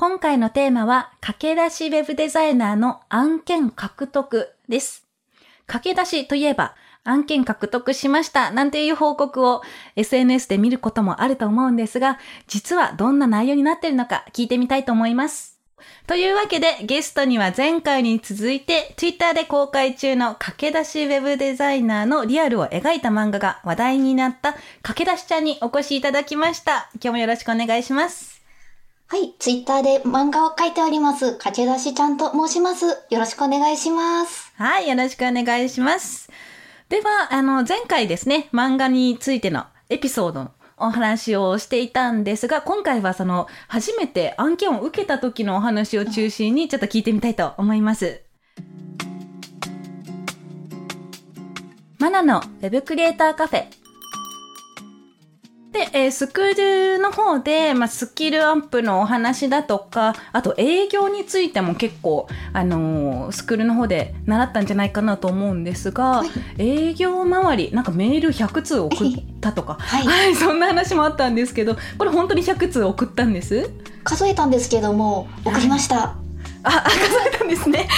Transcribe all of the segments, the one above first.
今回のテーマは、駆け出しウェブデザイナーの案件獲得です。駆け出しといえば、案件獲得しましたなんていう報告を SNS で見ることもあると思うんですが、実はどんな内容になっているのか聞いてみたいと思います。というわけで、ゲストには前回に続いて、Twitter で公開中の駆け出しウェブデザイナーのリアルを描いた漫画が話題になった駆け出しちゃんにお越しいただきました。今日もよろしくお願いします。はい、ツイッターで漫画を描いております、駆け出しちゃんと申します。よろしくお願いします。はい、よろしくお願いします。では、あの、前回ですね、漫画についてのエピソードのお話をしていたんですが、今回はその、初めて案件を受けた時のお話を中心にちょっと聞いてみたいと思います。マナのウェブクリエイターカフェ。で、えースクールの方で、まあ、スキルアップのお話だとか、あと営業についても結構、あのースクールの方で習ったんじゃないかなと思うんですが、営業周り、なんかメール100通送ったとか、はいはい、そんな話もあったんですけど、これ本当に100通送ったんです？数えたんですけども、送りました。あ、あ数えたんですね。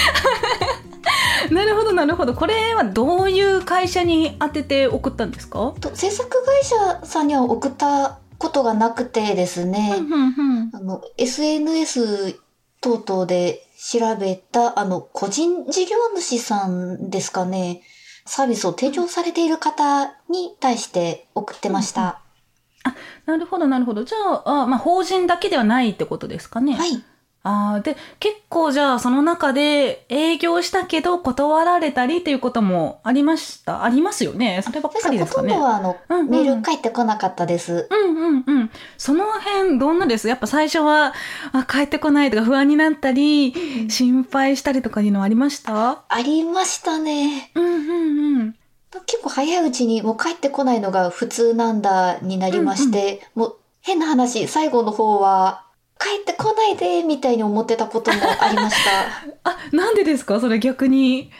なるほど、なるほど。これはどういう会社に当てて送ったんですか？と制作会社さんには送ったことがなくてですね、うんうんあの、SNS 等々で調べた、あの、個人事業主さんですかね、サービスを提供されている方に対して送ってました。なるほど、なるほど。じゃあ、あまあ、法人だけではないってことですかね。はい。ああ、で、結構じゃあ、その中で営業したけど断られたりっていうこともありました？ありますよね？そればっかりですかね？ほとんど。はあの、うんうんメール返ってこなかったです。うんうんうん。その辺どんなです？やっぱ最初は、あ、帰ってこないとか不安になったり、心配したりとかいうのはありました？ありましたね。うんうんうん。結構早いうちにもう帰ってこないのが普通なんだになりまして、もう変な話、最後の方は帰ってこないでみたいに思ってたこともありました。あ、なんでですか？それ逆に。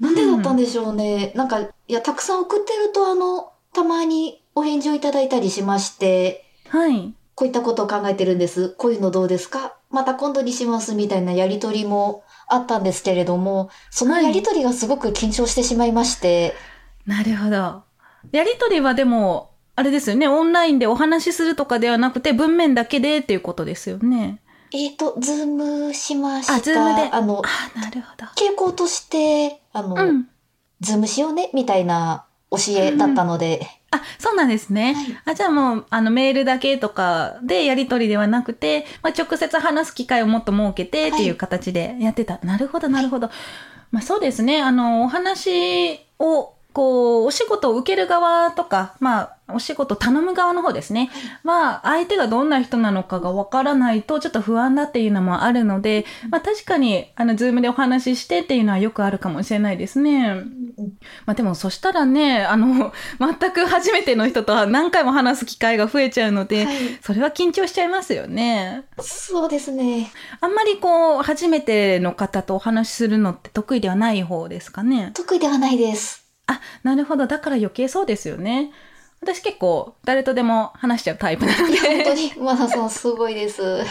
なんでだったんでしょうね。なんか、いや、たくさん送ってるとあの、たまにお返事をいただいたりしまして、はい。こういったことを考えてるんです。こういうのどうですか？また今度にしますみたいなやりとりもあったんですけれども、そのやりとりがすごく緊張してしまいまして、なるほど。やりとりはでも、あれですよね。オンラインでお話しするとかではなくて、文面だけでっていうことですよね。えっ、と、ズームしました。あズームであの、あ、なるほど。傾向として、あの、うん。ズームしようね、みたいな教えだったので、あ、そうなんですね。はいあ、じゃあもう、あの、メールだけとかでやりとりではなくて、まあ、直接話す機会をもっと設けてっていう形でやってた。なるほど、なるほど。まあ、そうですね。あの、お話を、こう、お仕事を受ける側とか、まあ、お仕事頼む側の方ですね。まあ、相手がどんな人なのかがわからないと、ちょっと不安だっていうのもあるので、まあ、確かに、あの、ズームでお話ししてっていうのはよくあるかもしれないですね。まあでもそしたらね、あの、全く初めての人とは何回も話す機会が増えちゃうので、はいそれは緊張しちゃいますよね。そうですね。あんまりこう、初めての方とお話しするのって得意ではない方ですかね。得意ではないです。あ、なるほど。だから余計そうですよね。私結構誰とでも話しちゃうタイプなので。本当に、マナさんすごいです。本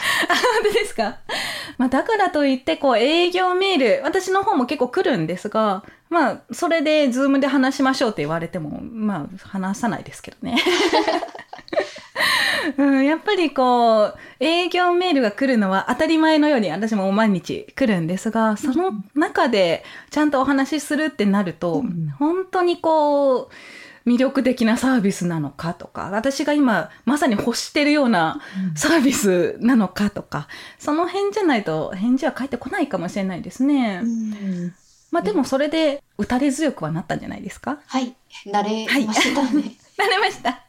当ですか？まあだからといって、こう営業メール、私の方も結構来るんですが、まあそれでズームで話しましょうって言われても、まあ話さないですけどね。うん、やっぱりこう、営業メールが来るのは当たり前のように私も毎日来るんですが、その中でちゃんとお話しするってなると、本当にこう、魅力的なサービスなのかとか私が今まさに欲してるようなサービスなのかとか、うん、その辺じゃないと返事は返ってこないかもしれないですね。うん、まあでもそれで打たれ強くはなったんじゃないですか？はい、慣れましたね。はい、慣れました。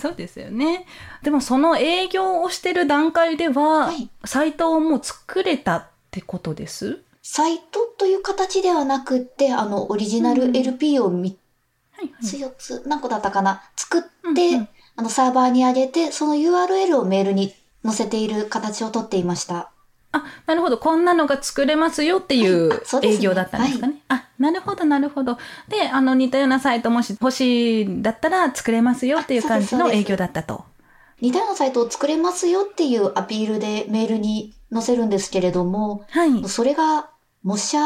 そうですよね。でもその営業をしてる段階では、はい、サイトをもう作れたってことです？サイトという形ではなくて、あの、オリジナル LP を見 CO2 何個だったかな？作って、うんうん、あのサーバーに上げてその URL をメールに載せている形をとっていました。あ、なるほど。こんなのが作れますよっていう営業だったんですかね。あ、ねはい、なるほど、なるほど。で、あの、似たようなサイトもし欲しいだったら作れますよっていう感じの営業だったと。似たようなサイトを作れますよっていうアピールでメールに載せるんですけれども、はい、それが模写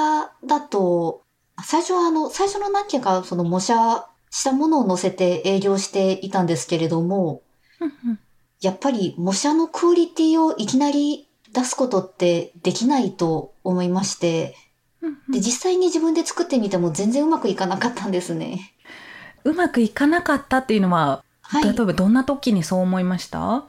だと最初はあの、最初の何件かその模写したものを載せて営業していたんですけれども、やっぱり模写のクオリティをいきなり出すことってできないと思いまして、で、実際に自分で作ってみても全然うまくいかなかったんですね。うまくいかなかったっていうのは、はい。例えばどんな時にそう思いました？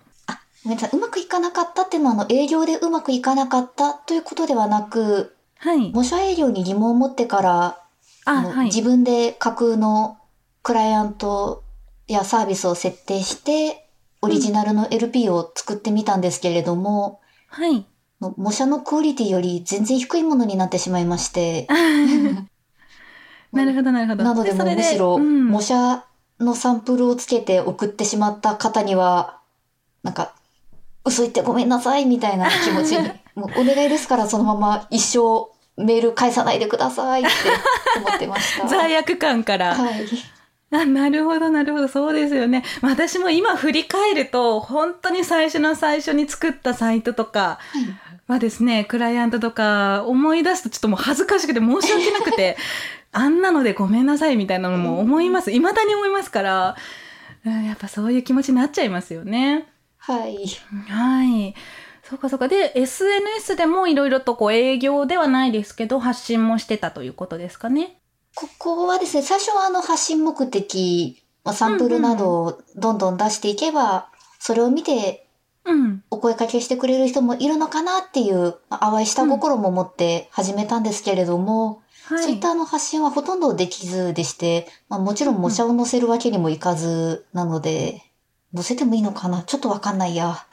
ごめんなさい。うまくいかなかったっていうのは、あの、営業でうまくいかなかったということではなく、はい。模写営業に疑問を持ってから、はい。自分で架空のクライアントやサービスを設定して、オリジナルの LP を作ってみたんですけれども、はい。も模写のクオリティより全然低いものになってしまいまして、なるほど、なるほど。なのでもむしろ、うん模写のサンプルをつけて送ってしまった方には、なんか、嘘言ってごめんなさいみたいな気持ちに、もうお願いですからそのまま一生メール返さないでくださいって思ってました。罪悪感から。はい。あ、なるほど、なるほど。そうですよね。まあ私も今振り返ると、本当に最初の最初に作ったサイトとかはですね、クライアントとか思い出すとちょっともう恥ずかしくて申し訳なくて、あんなのでごめんなさいみたいなのも思います。未だに思いますから、うんやっぱそういう気持ちになっちゃいますよね。はい。はい。そうかそうか。で、SNS でもいろいろとこう営業ではないですけど、発信もしてたということですかね。ここはですね、最初はあの発信目的、まあサンプルなどをどんどん出していけば、それを見てうん。お声かけしてくれる人もいるのかなっていう、まあ淡い下心も持って始めたんですけれども、はい。そういったあの発信はほとんどできずでして、まあ、もちろん模写を載せるわけにもいかずなので、載せてもいいのかな？ちょっとわかんないや。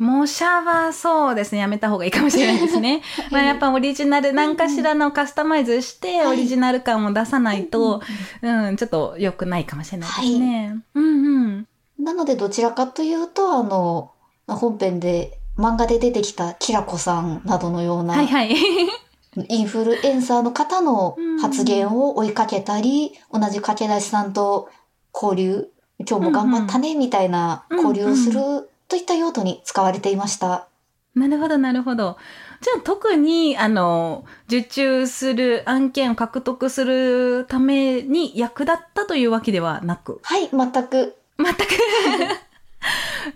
模写はそうですね、やめた方がいいかもしれないですね。まあやっぱオリジナル、何かしらのカスタマイズして、はいオリジナル感を出さないと、うん、ちょっと良くないかもしれないですね。うんうん。なのでどちらかというと、あの、まあ本編で漫画で出てきたキラコさんなどのような、はいはい。インフルエンサーの方の発言を追いかけたり、同じ駆け出しさんと交流、今日も頑張ったね、みたいな交流をするといった用途に使われていました。なるほど、なるほど。じゃあ特に、あの、受注する案件を獲得するために役立ったというわけではなく？はい、全く。全く。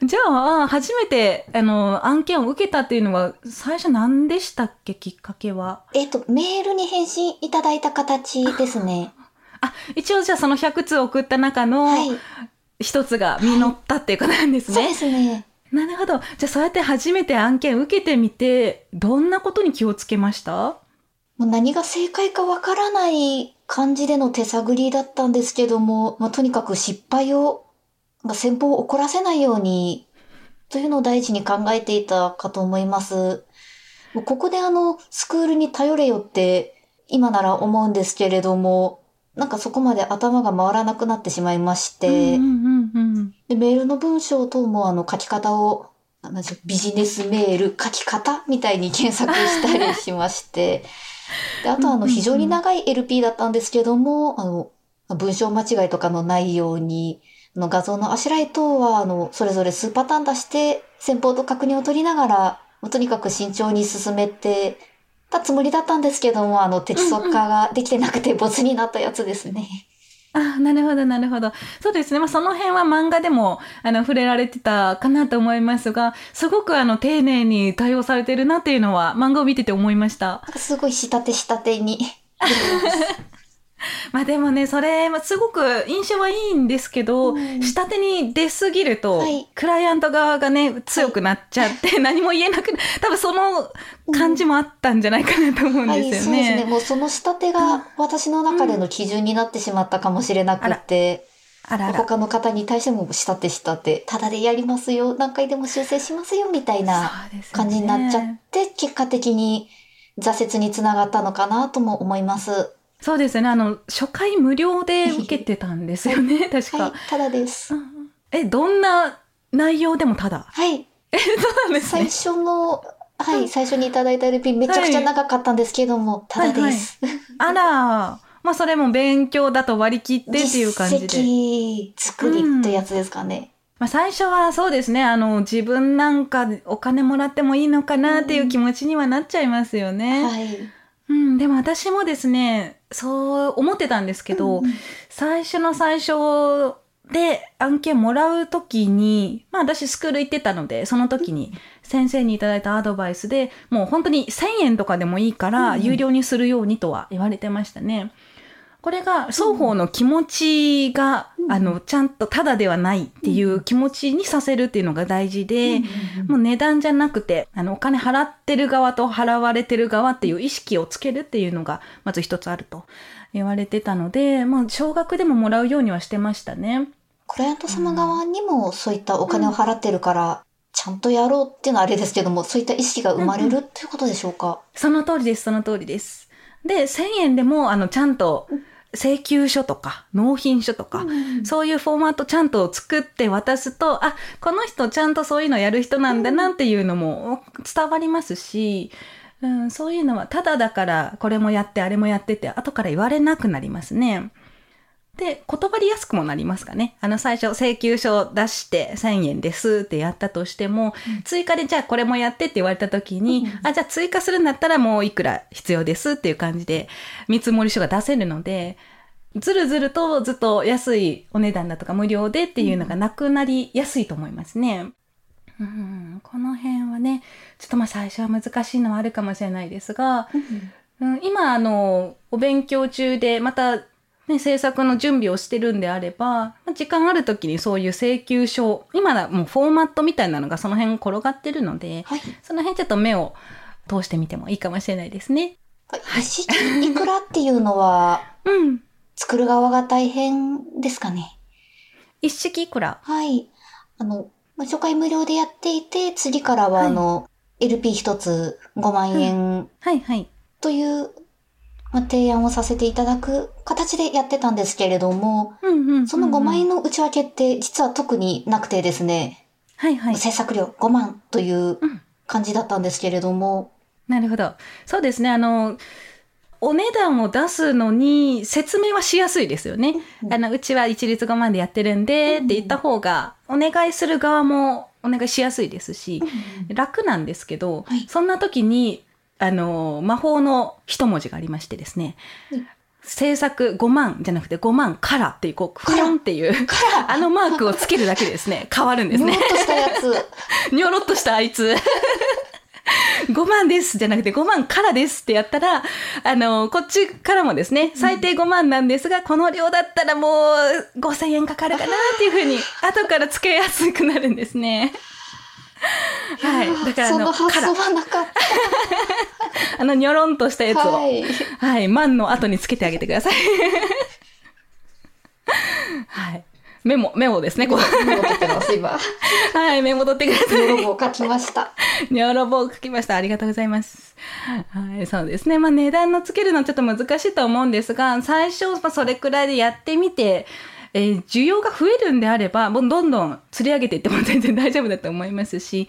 じゃあ、初めて、あの、案件を受けたっていうのは、最初何でしたっけ、きっかけは？えっ、と、メールに返信いただいた形ですね。あ、一応じゃあその100通送った中のはい。一つが実ったっていうことなんですね。そうですね。なるほど。じゃあそうやって初めて案件受けてみて、どんなことに気をつけました？もう何が正解かわからない感じでの手探りだったんですけども、まあ、とにかく失敗を、まあ先方を怒らせないように、というのを第一に考えていたかと思います。ここであの、スクールに頼れよって、今なら思うんですけれども、なんかそこまで頭が回らなくなってしまいまして、でメールの文章等もあの書き方を、ビジネスメール書き方みたいに検索したりしまして、であとあの非常に長い LP だったんですけども、あの、文章間違いとかのないように、あの画像のあしらい等はあの、それぞれ数パターン出して、先方と確認を取りながら、とにかく慎重に進めてたつもりだったんですけども、あの、適則化ができてなくてボツになったやつですね。あ、なるほど、なるほど。そうですね。まあ、その辺は漫画でも、あの、触れられてたかなと思いますが、すごくあの、丁寧に対応されてるなっていうのは、漫画を見てて思いました。すごい仕立て仕立てに。まあでもね、それ、まあすごく印象はいいんですけど、うん下手に出すぎると、はいクライアント側がね、強くなっちゃって、何も言えなくな、多分その感じもあったんじゃないかなと思うんはい、ですよそうですね。ね。もうその仕立てが私の中での基準になってしまったかもしれなくて、あらあら。他の方に対しても仕立て仕立て、ただでやりますよ、何回でも修正しますよ、みたいな感じになっちゃって、結果的に挫折につながったのかなとも思います。そうですね。あの、初回無料で受けてたんですよね、確か。はい、ただです。え、どんな内容でもただ。はい。そうなんです最ね。初の、はい、最初にいただいた LP めちゃくちゃ長かったんですけども、ただです。あら、まあそれも勉強だと割り切ってっていう感じで。作りってやつですかね。まあ最初はそうですね、あの、自分なんかお金もらってもいいのかなっていう気持ちにはなっちゃいますよね。はい。うん、でも私もですね、そう思ってたんですけど、うんうん。最初の最初で案件もらうときに、まあ私スクール行ってたので、その時に先生にいただいたアドバイスで、もう本当に1000円とかでもいいからうん。有料にするようにとは言われてましたね。これが双方の気持ちが、うんあの、ちゃんとタダではないっていう気持ちにさせるっていうのが大事で、うんうんもう値段じゃなくて、あの、お金払ってる側と払われてる側っていう意識をつけるっていうのが、まず一つあると言われてたので、まあ、少額でももらうようにはしてましたね。クライアント様側にもそういったお金を払ってるから、ちゃんとやろうっていうのはあれですけども、そういった意識が生まれるっていうことでしょうか？その通りです、その通りです。で、1000円でも、あの、ちゃんと請求書とか、納品書とか、うんそういうフォーマットちゃんと作って渡すと、あ、この人ちゃんとそういうのやる人なんだなっていうのも伝わりますし、うん、そういうのはただだからこれもやってあれもやってって後から言われなくなりますね。で、断りやすくもなりますかね。あの最初請求書を出して1000円ですってやったとしても、追加でじゃあこれもやってって言われた時に、うんあ、じゃあ追加するんだったらもういくら必要ですっていう感じで見積書が出せるので、ずるずるとずっと安いお値段だとか無料でっていうのがなくなりやすいと思いますね。うん、この辺はね、ちょっとまあ最初は難しいのはあるかもしれないですが、うん、今あの、お勉強中でまたね、制作の準備をしてるんであれば、まあ時間ある時にそういう請求書、今だもうフォーマットみたいなのがその辺転がってるので、はい。その辺ちょっと目を通してみてもいいかもしれないですね。一式いくらっていうのは、うん。作る側が大変ですかね？一式いくら？はい。あの、まあ初回無料でやっていて、次からははいあの、LP 一つ5万円はいはい。という、まあ、提案をさせていただく形でやってたんですけれども、うんうんうんうんその5万円の内訳って実は特になくてですね、はいはい。制作料5万といううん感じだったんですけれども、なるほど。そうですね。あの、お値段を出すのに説明はしやすいですよね。うんあの、うちは一律5万でやってるんでって言った方が、お願いする側もお願いしやすいですし、楽なんですけど、はいそんな時に、あの、魔法の一文字がありましてですね、うん制作5万じゃなくて5万からっていう、こう、クロンっていう、あのマークをつけるだけでですね、変わるんですねぬるっ。としたやつ。にょろっとしたあいつ。5万ですじゃなくて5万からですってやったら、あの、こっちからもですね、最低5万なんですが、この量だったらもう5000円かかるかなっていうふうに、後からつけやすくなるんですね。はい。だからその発想、はなかっ あの、にょろんとしたやつた。を、ははい、い。万の後につけてあげてください。はい。メモ、メモですね、こう。戻ってます、今。はい、メモ取ってください。泥棒書きました。ニョロボを書きました。ありがとうございます。はい、そうですね。まあ値段のつけるのはちょっと難しいと思うんですが、最初、まあ、それくらいでやってみて、えー需要が増えるんであれば、もうどんどん釣り上げていっても全然大丈夫だと思いますし、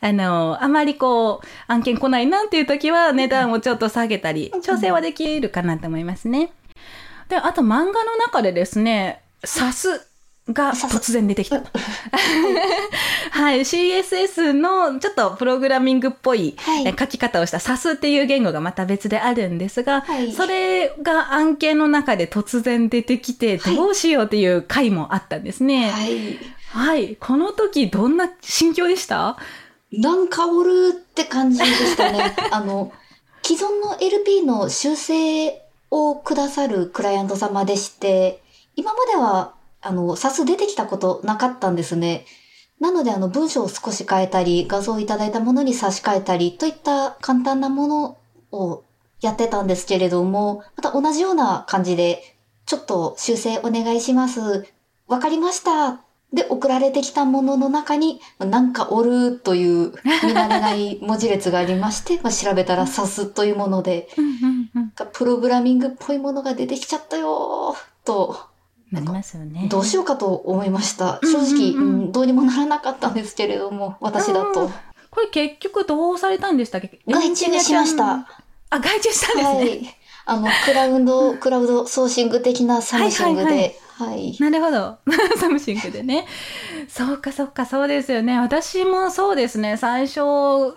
あの、あまりこう、案件来ないなっていう時は値段をちょっと下げたり、調整はできるかなと思いますね。で、あと漫画の中でですね、サスが突然出てきた。はい、CSS のちょっとプログラミングっぽい書き方をした SAS っていう言語がまた別であるんですが、はいそれが案件の中で突然出てきてはいどうしようっていう回もあったんですね。はい。はい、この時どんな心境でした？なんかおるって感じでしたね。あの、既存の LP の修正をくださるクライアント様でして、今までは、あの、SAS 出てきたことなかったんですね。なので、あの、文章を少し変えたり、画像をいただいたものに差し替えたり、といった簡単なものをやってたんですけれども、また同じような感じで、ちょっと修正お願いします。わかりました。で、送られてきたものの中に、なんかおるという見慣れない文字列がありまして、まあ、調べたらサスというもので。プログラミングっぽいものが出てきちゃったよーと、なりますよね。どうしようかと思いました。正直、うんうんどうにもならなかったんですけれども、私だと。これ結局どうされたんでしたっけ？外注しまし。た。あ、外注したんですね。はい。あの、クラウド、クラウドソーシング的なサムシングで、ははいいはいなるほど。サムシングでね。そうか、そうか、そうですよね。私もそうですね。最初、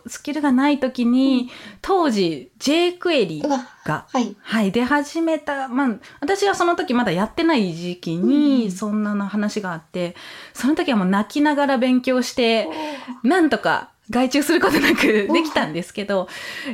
スキルがない時に、当時、J クエリが、はい。はい、出始めた。まあ、私はその時まだやってない時期うんうに、んそんなの話があって、その時はもう泣きながら勉強して、なんとか外注することなくできたんですけど、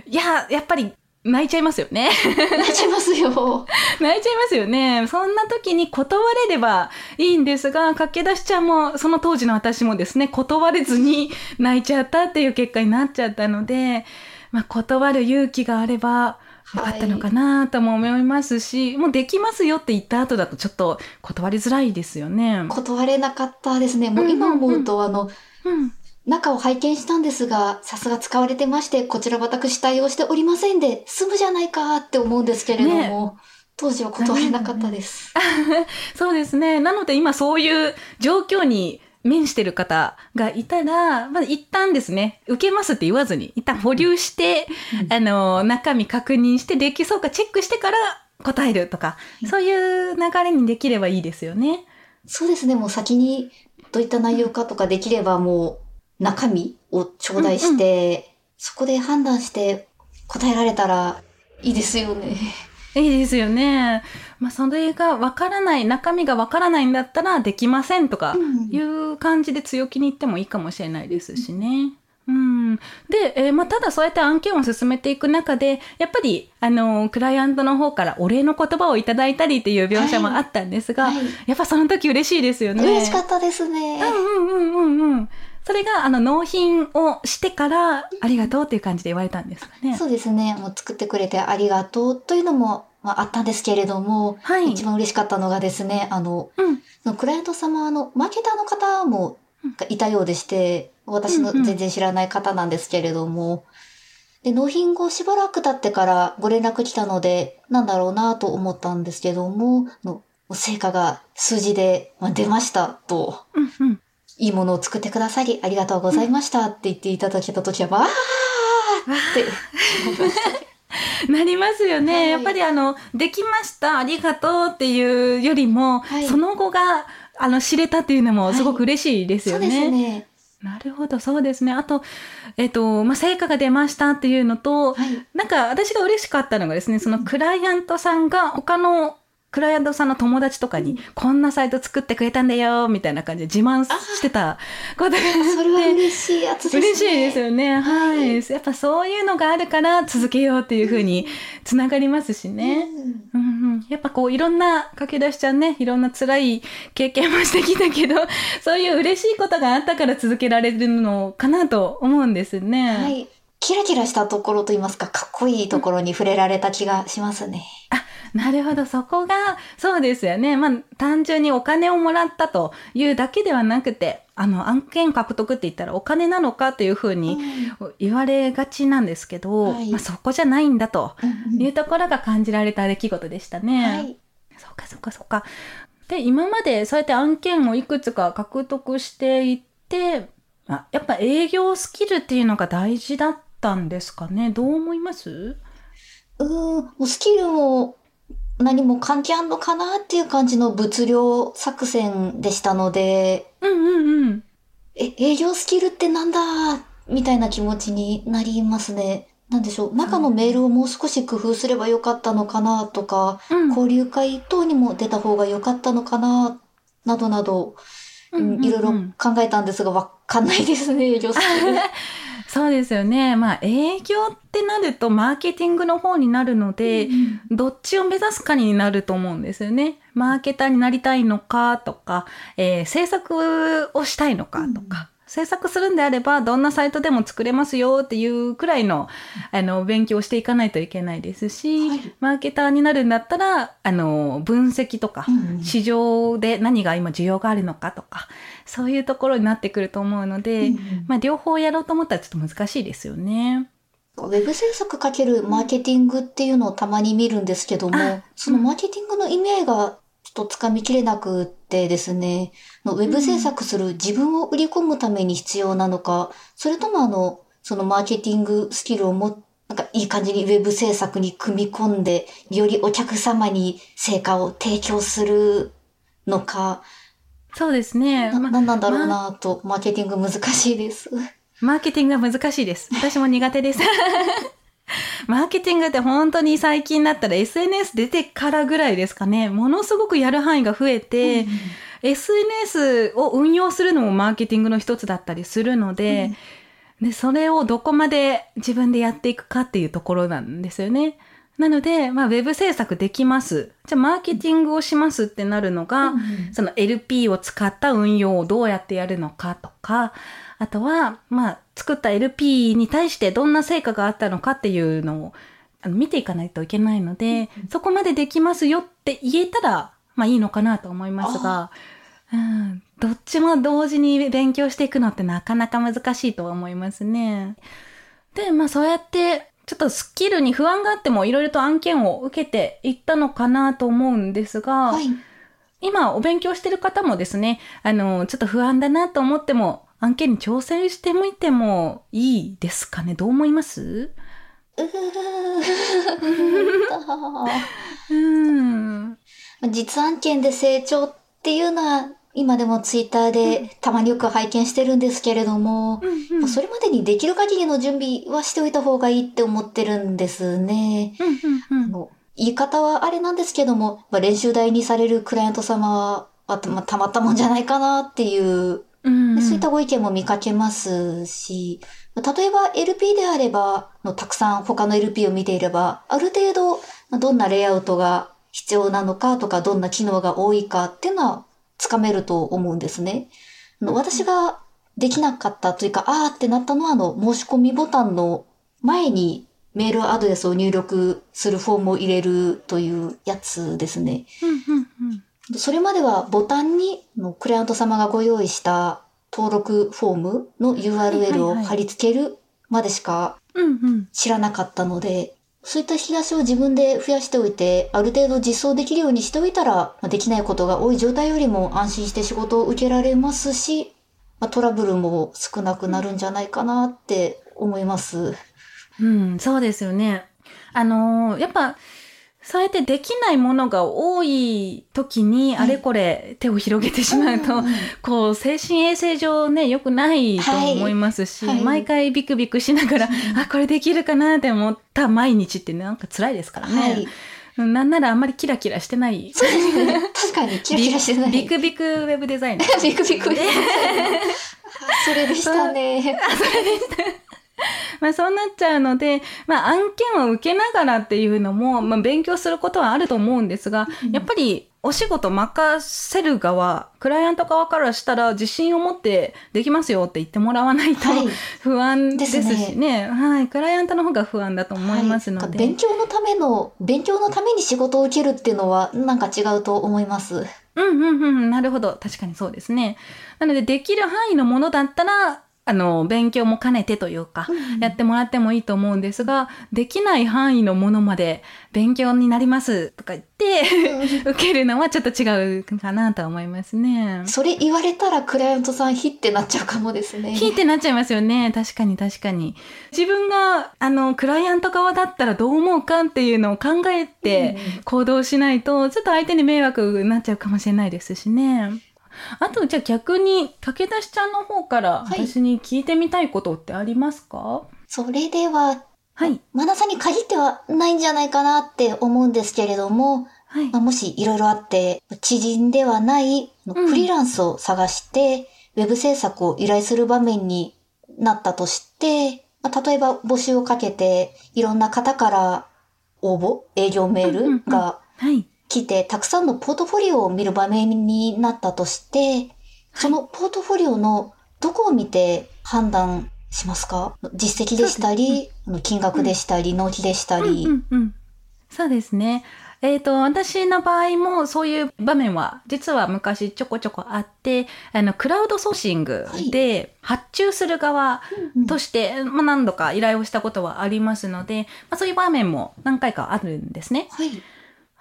いや、やっぱり泣いちゃいますよね。泣いちゃいますよ。泣いちゃいますよね。そんな時に断れればいいんですが、駆け出しちゃんも、その当時の私もですね、断れずに泣いちゃったっていう結果になっちゃったので、まあ、断る勇気があれば、よかったのかなとも思いますし、もうできますよって言った後だとちょっと断りづらいですよね。断れなかったですね。もう今思うと、あの、うん。中を拝見したんですが、さすが使われてまして、こちら私対応しておりませんで、済むじゃないかって思うんですけれども、当時は断れなかったです。そうですね。なので今そういう状況に面してる方がいたら、まあ、一旦ですね、受けますって言わずに、一旦保留して、うんあの、中身確認してできそうかチェックしてから答えるとか、そういう流れにできればいいですよね。そうですね、もう先にどういった内容かとかできればもう中身を頂戴して、そこで判断して答えられたらいいですよね。いいですよね。まあ、それがわからない、中身がわからないんだったらできませんとかうんいう感じで強気に言ってもいいかもしれないですしね。うん。で、えーまあ、ただそうやって案件を進めていく中で、やっぱり、あの、クライアントの方からお礼の言葉をいただいたりっていう描写もあったんですが、はい。やっぱその時嬉しいですよね。嬉しかったですね。うんうんうんうんうん。それが、あの、納品をしてから、ありがとうっていう感じで言われたんですかね。そうですね。もう作ってくれてありがとうというのも、まあ、あったんですけれども、はい。一番嬉しかったのがですね、あの、うん。そのクライアント様、あの、マーケターの方もいたようでして、私のうんうん全然知らない方なんですけれども、で、納品後しばらく経ってからご連絡来たので、なんだろうなと思ったんですけども、の成果が数字でまあ出ましたと、うんうん。いいものを作ってくださりありがとうございましたって言っていただけたときは、わーって。なりますよね。はいやっぱりあの、できました、ありがとうっていうよりも、はいその後が、あの、知れたっていうのもすごく嬉しいですそうでよね。すね。なるほど、そうですね。あと、えっ、と、まあ、成果が出ましたっていうのと、はい。なんか私が嬉しかったのがですね、そのクライアントさんが他のクライアントさんの友達とかに、こんなサイト作ってくれたんだよ、みたいな感じで自慢してたことがあって。それは嬉しいやつですね。嬉しいですよね。はい。はいやっぱそういうのがあるから続けようっていうふうにつながりますしね。うんうんうん、やっぱこういろんな駆け出しちゃんね、いろんな辛い経験もしてきたけど、そういう嬉しいことがあったから続けられるのかなと思うんですね。はい。キラキラしたところといいますか、かっこいいところに触れられた気がしますね。なるほど、そこが、そうですよね。まあ、単純にお金をもらったというだけではなくて、あの、案件獲得って言ったらお金なのかというふうに言われがちなんですけど、はいまあ、そこじゃないんだというところが感じられた出来事でしたね。はい。そうかそうかそうか。で、今までそうやって案件をいくつか獲得していって、あやっぱ営業スキルっていうのが大事だったんですかね。どう思います？うーん、スキルも何も関係あんのかなっていう感じの物量作戦でしたので、うんうんうん。え、営業スキルってなんだみたいな気持ちになりますね。なんでしょう。中のメールをもう少し工夫すればよかったのかなとか、うん交流会等にも出た方がよかったのかな、などなど、うんいろいろ考えたんですが、わかんないですね、営業スキル。そうですよね。まあ営業ってなるとマーケティングの方になるので、どっちを目指すかになると思うんですよね。マーケターになりたいのかとか、えー制作をしたいのかとか、制作するんであれば、どんなサイトでも作れますよっていうくらいの、あの、勉強をしていかないといけないですし、はい。マーケターになるんだったら、あの、分析とか、うん市場で何が今需要があるのかとか、そういうところになってくると思うので、うんまあ、両方やろうと思ったらちょっと難しいですよね。ウェブ制作かけるマーケティングっていうのをたまに見るんですけどもあ、そのマーケティングの意味合いがとつかみきれなくってですね、のウェブ制作する自分を売り込むために必要なのか、それともあの、そのマーケティングスキルをも、なんかいい感じにウェブ制作に組み込んで、よりお客様に成果を提供するのか、そうですね。な、まなんなんだろうなと、マーケティング難しいです。マーケティングは難しいです。私も苦手です。マーケティングって本当に最近だったら SNS 出てからぐらいですかね。ものすごくやる範囲が増えて、SNS を運用するのもマーケティングの一つだったりするので、で、それをどこまで自分でやっていくかっていうところなんですよね。なので、まあ、ウェブ制作できます。じゃあ、マーケティングをしますってなるのが、その LP を使った運用をどうやってやるのかとか、あとは、まあ、作った LP に対してどんな成果があったのかっていうのをあの見ていかないといけないので、そこまでできますよって言えたら、まあいいのかなと思いますが、うん、どっちも同時に勉強していくのってなかなか難しいとは思いますね。で、まあそうやって、ちょっとスキルに不安があってもいろいろと案件を受けていったのかなと思うんですが、はい。今お勉強してる方もですね、あの、ちょっと不安だなと思っても、案件に挑戦してみてもいいですかね？どう思います？うーうん。実案件で成長っていうのは、今でもツイッターでたまによく拝見してるんですけれども、うんうん。それまでにできる限りの準備はしておいた方がいいって思ってるんですね。うんうんあの言い方はあれなんですけども、まあ、練習台にされるクライアント様は、まあ、たまったもんじゃないかなっていう、うんでそういったご意見も見かけますし、例えば LP であれば、のたくさん他の LP を見ていれば、ある程度まあどんなレイアウトが必要なのかとか、どんな機能が多いかっていうのはつかめると思うんですね。私ができなかったというか、あーってなったのは、あの、申し込みボタンの前にメールアドレスを入力するフォームを入れるというやつですね。うんうんうんそれまではボタンにクライアント様がご用意した登録フォームの URL を貼り付けるまでしか知らなかったので、そういった引き出しを自分で増やしておいて、ある程度実装できるようにしておいたら、まあできないことが多い状態よりも安心して仕事を受けられますし、まあ、トラブルも少なくなるんじゃないかなって思います。うん、そうですよね。あのーやっぱ、そうやってできないものが多い時に、はいあれこれ手を広げてしまうと、こう、精神衛生上ね、良くないと思いますし、毎回ビクビクしながら、あ、これできるかなって思った毎日ってなんか辛いですからね。なんならあんまりキラキラしてない。そうですね。確かにキラキラしてない。ビクビクウェブデザイナー。ビクビク。それでしたね。まあそうなっちゃうので、まあ案件を受けながらっていうのも、まあ勉強することはあると思うんですが、やっぱりお仕事任せる側、クライアント側からしたら自信を持ってできますよって言ってもらわないとはい不安ですですしね。はい。クライアントの方が不安だと思いますので。はい勉強のための、勉強のために仕事を受けるっていうのは、なんか違うと思います。うんうんうん。なるほど。確かにそうですね。なので、できる範囲のものだったら、あの、勉強も兼ねてというか、やってもらってもいいと思うんですが、できない範囲のものまで勉強になりますとか言って、受けるのはちょっと違うかなとは思いますね。それ言われたらクライアントさんヒってなっちゃうかもですね。引いてなっちゃいますよね。確かに確かに。自分が、あの、クライアント側だったらどう思うかっていうのを考えて行動しないと、ちょっと相手に迷惑になっちゃうかもしれないですしね。あと、じゃあ逆に、駆け出しちゃんの方からはい私に聞いてみたいことってありますか？それでは、はい。マナさんに限ってはないんじゃないかなって思うんですけれども、はいまあ、。もしいろいろあって、知人ではないうんフリーランスを探して、ウェブ制作を依頼する場面になったとして、まあ、例えば募集をかけて、いろんな方から応募、営業メーうんうんうんルがはい。来て、たくさんのポートフォリオを見る場面になったとして、そのポートフォリオのどこを見て判断しますか？実績でしたり、金額でしたり、納期でしたり。うんうんうん、そうですね。えっ、ー、と、私の場合もそういう場面は実は昔ちょこちょこあって、あの、クラウドソーシングで発注する側として、はい、まあ、何度か依頼をしたことはありますので、まあ、そういう場面も何回かあるんですね。はい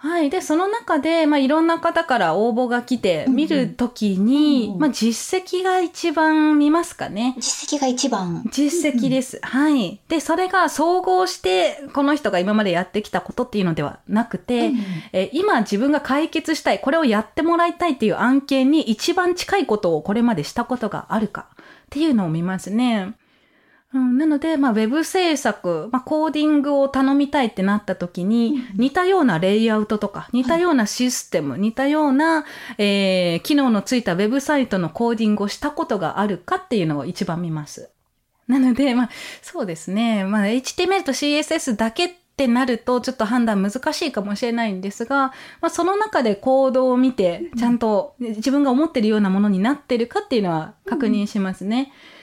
はい。で、その中で、まあ、いろんな方から応募が来て、見るときに、うんうん、まあ、実績が一番見ますかね。実績が一番。実績です。うんうん、はい。で、それが総合して、この人が今までやってきたことっていうのではなくて、うんうん、え今自分が解決したい、これをやってもらいたいっていう案件に一番近いことをこれまでしたことがあるかっていうのを見ますね。うん、なので、まあ、ウェブ制作、まあ、コーディングを頼みたいってなった時に、似たようなレイアウトとか、似たようなシステム、はい、似たような、えー、機能のついたウェブサイトのコーディングをしたことがあるかっていうのを一番見ます。なので、まあ、そうですね。まあ、HTML と CSS だけってなると、ちょっと判断難しいかもしれないんですが、まあ、その中でコードを見て、ちゃんと自分が思ってるようなものになってるかっていうのは確認しますね。うん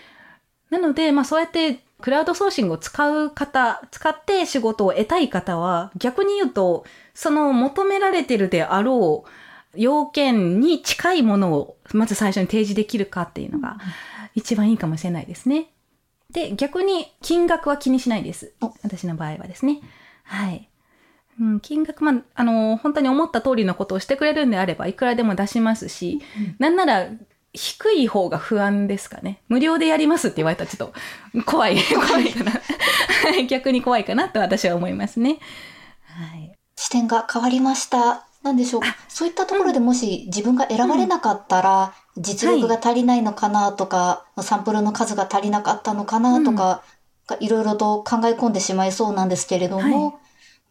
なので、まあそうやってクラウドソーシングを使う方、使って仕事を得たい方は、逆に言うと、その求められてるであろう要件に近いものをまず最初に提示できるかっていうのが一番いいかもしれないですね。で、逆に金額は気にしないです。私の場合はですね。はい。うん、金額、まあ、あの、本当に思った通りのことをしてくれるんであれば、いくらでも出しますし、うん、なんなら低い方が不安ですかね。無料でやりますって言われたらちょっと怖い、怖いかな。逆に怖いかなと私は思いますね。はい。視点が変わりました。なんでしょう。そういったところでもし自分が選ばれなかったら、実力が足りないのかなとか、はい、サンプルの数が足りなかったのかなとか、いろいろと考え込んでしまいそうなんですけれども、はい、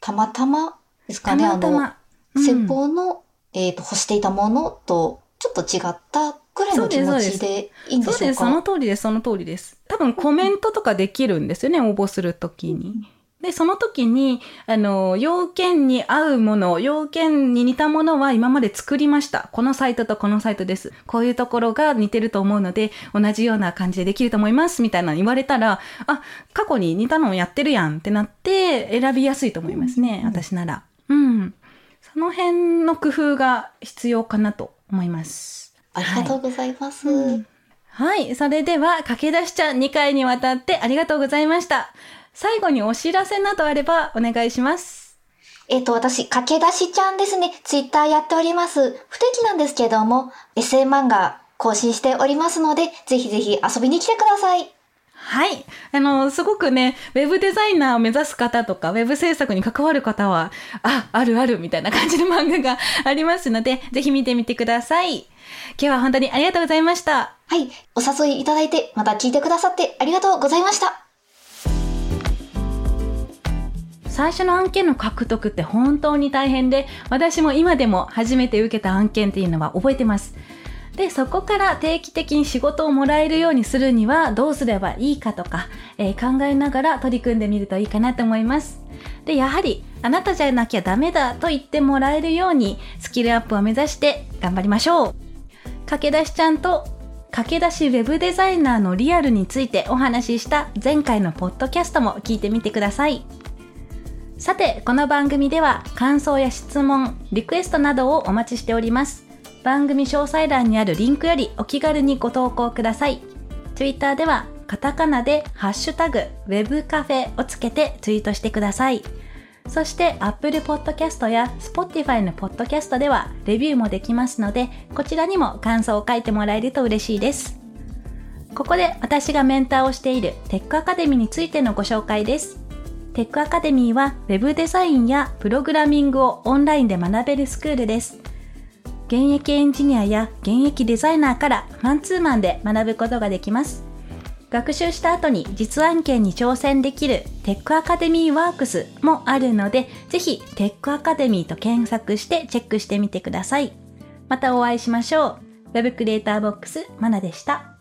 たまたまですかね、たまたまあの、先方の、えっ、ー、と、欲していたものとちょっと違ったぐらいの気持ちでいいんでしょうか？そうです、その通りです、その通りです。多分コメントとかできるんですよね、応募するときに。で、その時に、あの、要件に合うもの、要件に似たものは今まで作りました。このサイトとこのサイトです。こういうところが似てると思うので、同じような感じでできると思います。みたいなの言われたら、あ、過去に似たのをやってるやんってなって、選びやすいと思いますね、うん、私なら。うん。その辺の工夫が必要かなと思います。ありがとうございます。はい、うんはい。それでは、駆け出しちゃん2回にわたってありがとうございました。最後にお知らせなどあればお願いします。えっ、ー、と、私、駆け出しちゃんですね。ツイッターやっております。不定期なんですけども、エッセイ漫画更新しておりますので、ぜひぜひ遊びに来てください。はい。あの、すごくね、ウェブデザイナーを目指す方とか、ウェブ制作に関わる方は、あ、あるあるみたいな感じの漫画がありますので、ぜひ見てみてください。今日は本当にありがとうございました。はい。お誘いいただいて、また聞いてくださってありがとうございました。最初の案件の獲得って本当に大変で、私も今でも初めて受けた案件っていうのは覚えてます。で、そこから定期的に仕事をもらえるようにするにはどうすればいいかとか、えー、考えながら取り組んでみるといいかなと思います。で、やはり、あなたじゃなきゃダメだと言ってもらえるように、スキルアップを目指して頑張りましょう。駆け出しちゃんと駆け出しウェブデザイナーのリアルについてお話しした前回のポッドキャストも聞いてみてください。さて、この番組では感想や質問、リクエストなどをお待ちしております。番組詳細欄にあるリンクよりお気軽にご投稿ください。Twitter ではカタカナでハッシュタグウェブカフェをつけてツイートしてください。そして Apple Podcast や Spotify の Podcast ではレビューもできますので、こちらにも感想を書いてもらえると嬉しいです。ここで私がメンターをしているテックアカデミーについてのご紹介です。テックアカデミーは Web デザインやプログラミングをオンラインで学べるスクールです。現役エンジニアや現役デザイナーからマンツーマンで学ぶことができます。学習した後に実案件に挑戦できるテックアカデミーワークスもあるので、ぜひテックアカデミーと検索してチェックしてみてください。またお会いしましょう。Web クリエイターボックスマナでした。